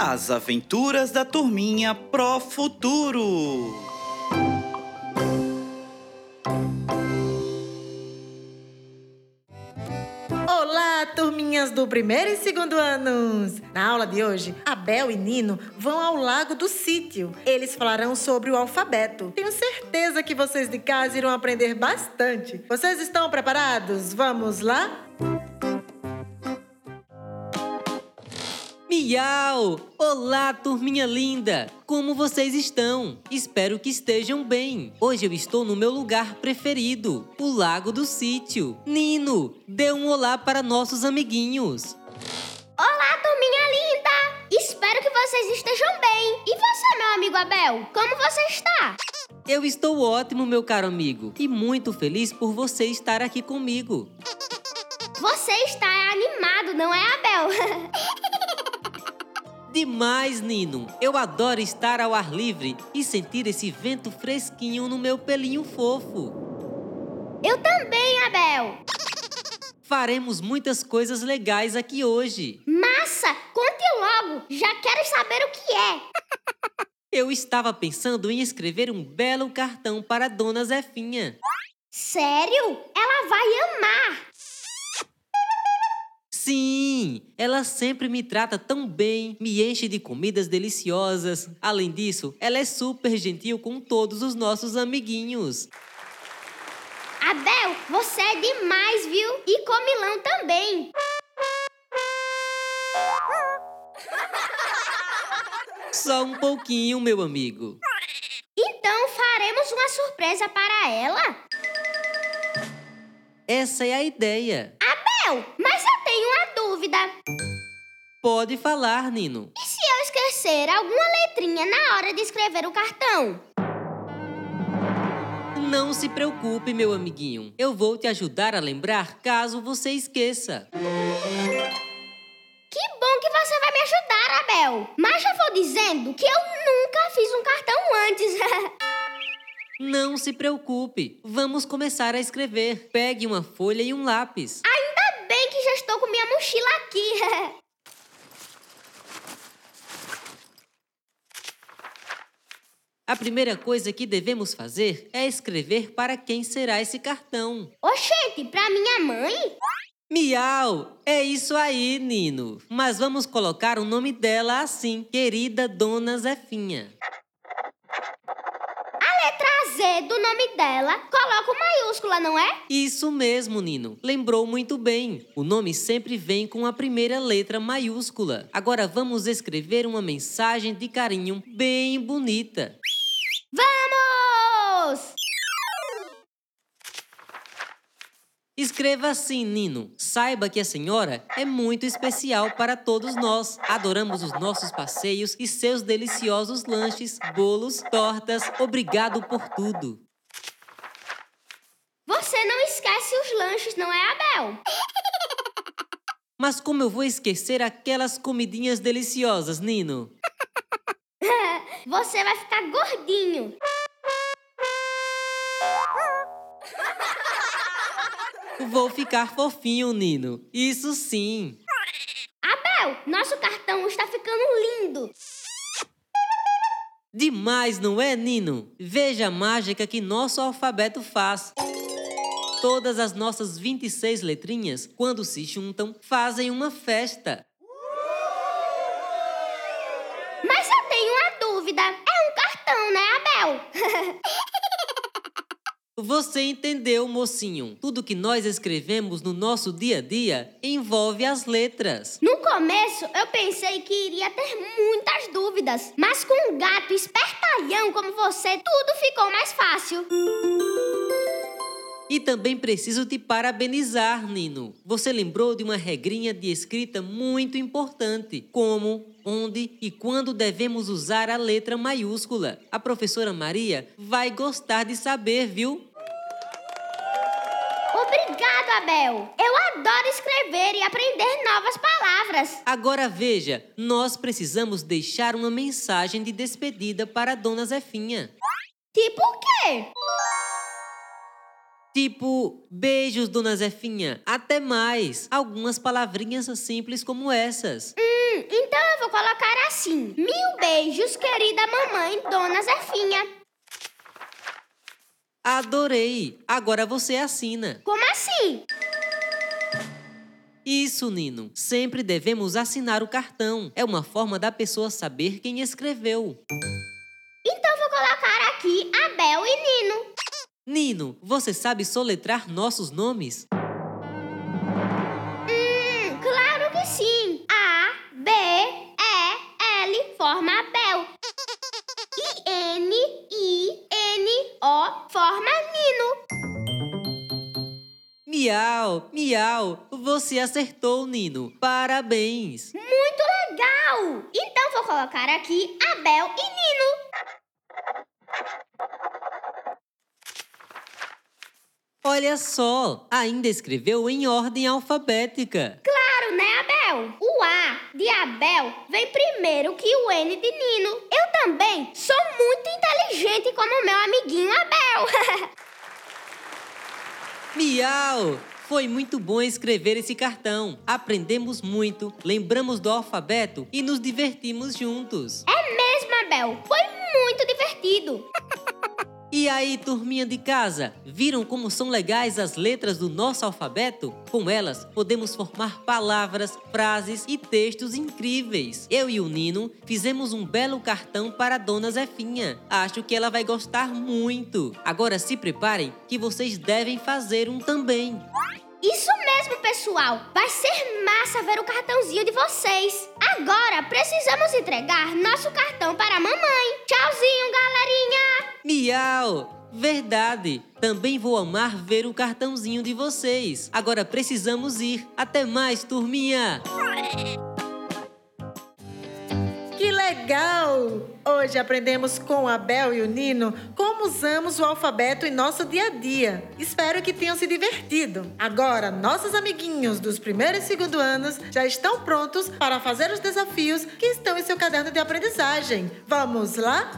As aventuras da turminha Pro Futuro. Olá, turminhas do primeiro e segundo anos! Na aula de hoje, Abel e Nino vão ao Lago do Sítio. Eles falarão sobre o alfabeto. Tenho certeza que vocês de casa irão aprender bastante. Vocês estão preparados? Vamos lá? Olá, turminha linda! Como vocês estão? Espero que estejam bem. Hoje eu estou no meu lugar preferido, o Lago do Sítio. Nino, dê um olá para nossos amiguinhos. Olá, turminha linda! Espero que vocês estejam bem. E você, meu amigo Abel? Como você está? Eu estou ótimo, meu caro amigo, e muito feliz por você estar aqui comigo. Você está animado, não é, Abel? Demais, Nino! Eu adoro estar ao ar livre e sentir esse vento fresquinho no meu pelinho fofo. Eu também, Abel! Faremos muitas coisas legais aqui hoje. Massa! Conte logo! Já quero saber o que é! Eu estava pensando em escrever um belo cartão para a Dona Zefinha. Sério? Ela vai amar! Sim, ela sempre me trata tão bem, me enche de comidas deliciosas. Além disso, ela é super gentil com todos os nossos amiguinhos. Abel, você é demais, viu? E comilão também. Só um pouquinho, meu amigo. Então faremos uma surpresa para ela? Essa é a ideia. Abel, dúvida. Pode falar, Nino. E se eu esquecer alguma letrinha na hora de escrever o cartão? Não se preocupe, meu amiguinho. Eu vou te ajudar a lembrar caso você esqueça. Que bom que você vai me ajudar, Abel. Mas já vou dizendo que eu nunca fiz um cartão antes. Não se preocupe. Vamos começar a escrever. Pegue uma folha e um lápis. Estou com minha mochila aqui. A primeira coisa que devemos fazer é escrever para quem será esse cartão. Oxente, pra minha mãe? Miau! É isso aí, Nino. Mas vamos colocar o nome dela assim, querida Dona Zefinha. Z do nome dela coloca maiúscula, não é? Isso mesmo, Nino. Lembrou muito bem. O nome sempre vem com a primeira letra maiúscula. Agora vamos escrever uma mensagem de carinho bem bonita. Vamos! Escreva assim, Nino. Saiba que a senhora é muito especial para todos nós. Adoramos os nossos passeios e seus deliciosos lanches, bolos, tortas. Obrigado por tudo. Você não esquece os lanches, não é, Abel? Mas como eu vou esquecer aquelas comidinhas deliciosas, Nino? Você vai ficar gordinho. Vou ficar fofinho, Nino. Isso sim. Abel, nosso cartão está ficando lindo. Demais, não é, Nino? Veja a mágica que nosso alfabeto faz. Todas as nossas 26 letrinhas, quando se juntam, fazem uma festa. Mas eu tenho uma dúvida. É um cartão, né, Abel? Você entendeu, mocinho? Tudo que nós escrevemos no nosso dia a dia envolve as letras. No começo, eu pensei que iria ter muitas dúvidas, mas com um gato espertalhão como você, tudo ficou mais fácil. E também preciso te parabenizar, Nino. Você lembrou de uma regrinha de escrita muito importante, como, onde e quando devemos usar a letra maiúscula. A professora Maria vai gostar de saber, viu? Obrigado, Abel. Eu adoro escrever e aprender novas palavras. Agora veja, nós precisamos deixar uma mensagem de despedida para a Dona Zefinha. Tipo o quê? Tipo, beijos, Dona Zefinha, até mais. Algumas palavrinhas simples como essas. Hum, então eu vou colocar assim: Mil beijos, querida mamãe, dona Zefinha. Adorei! Agora você assina. Como assim? Isso, Nino. Sempre devemos assinar o cartão. É uma forma da pessoa saber quem escreveu. Então vou colocar aqui Abel e Nino. Nino, você sabe soletrar nossos nomes? Miau, miau. Você acertou, Nino. Parabéns. Muito legal! Então vou colocar aqui Abel e Nino. Olha só, ainda escreveu em ordem alfabética. Claro, né, Abel? O A de Abel vem primeiro que o N de Nino. Eu também sou muito inteligente como meu amiguinho Abel. Miau! Foi muito bom escrever esse cartão. Aprendemos muito, lembramos do alfabeto e nos divertimos juntos. é mesmo, Abel. Foi muito divertido. E aí, turminha de casa, viram como são legais as letras do nosso alfabeto? Com elas, podemos formar palavras, frases e textos incríveis. Eu e o Nino fizemos um belo cartão para a Dona Zefinha. Acho que ela vai gostar muito. Agora se preparem que vocês devem fazer um também. Isso mesmo, pessoal. Vai ser massa ver o cartãozinho de vocês. Agora precisamos entregar nosso cartão para a mamãe. Tchauzinho, galerinha. Miau! Verdade! Também vou amar ver o cartãozinho de vocês. Agora precisamos ir. Até mais, turminha! Que legal! Hoje aprendemos com a Bel e o Nino como usamos o alfabeto em nosso dia a dia. Espero que tenham se divertido. Agora, nossos amiguinhos dos primeiro e segundo anos já estão prontos para fazer os desafios que estão em seu caderno de aprendizagem. Vamos lá?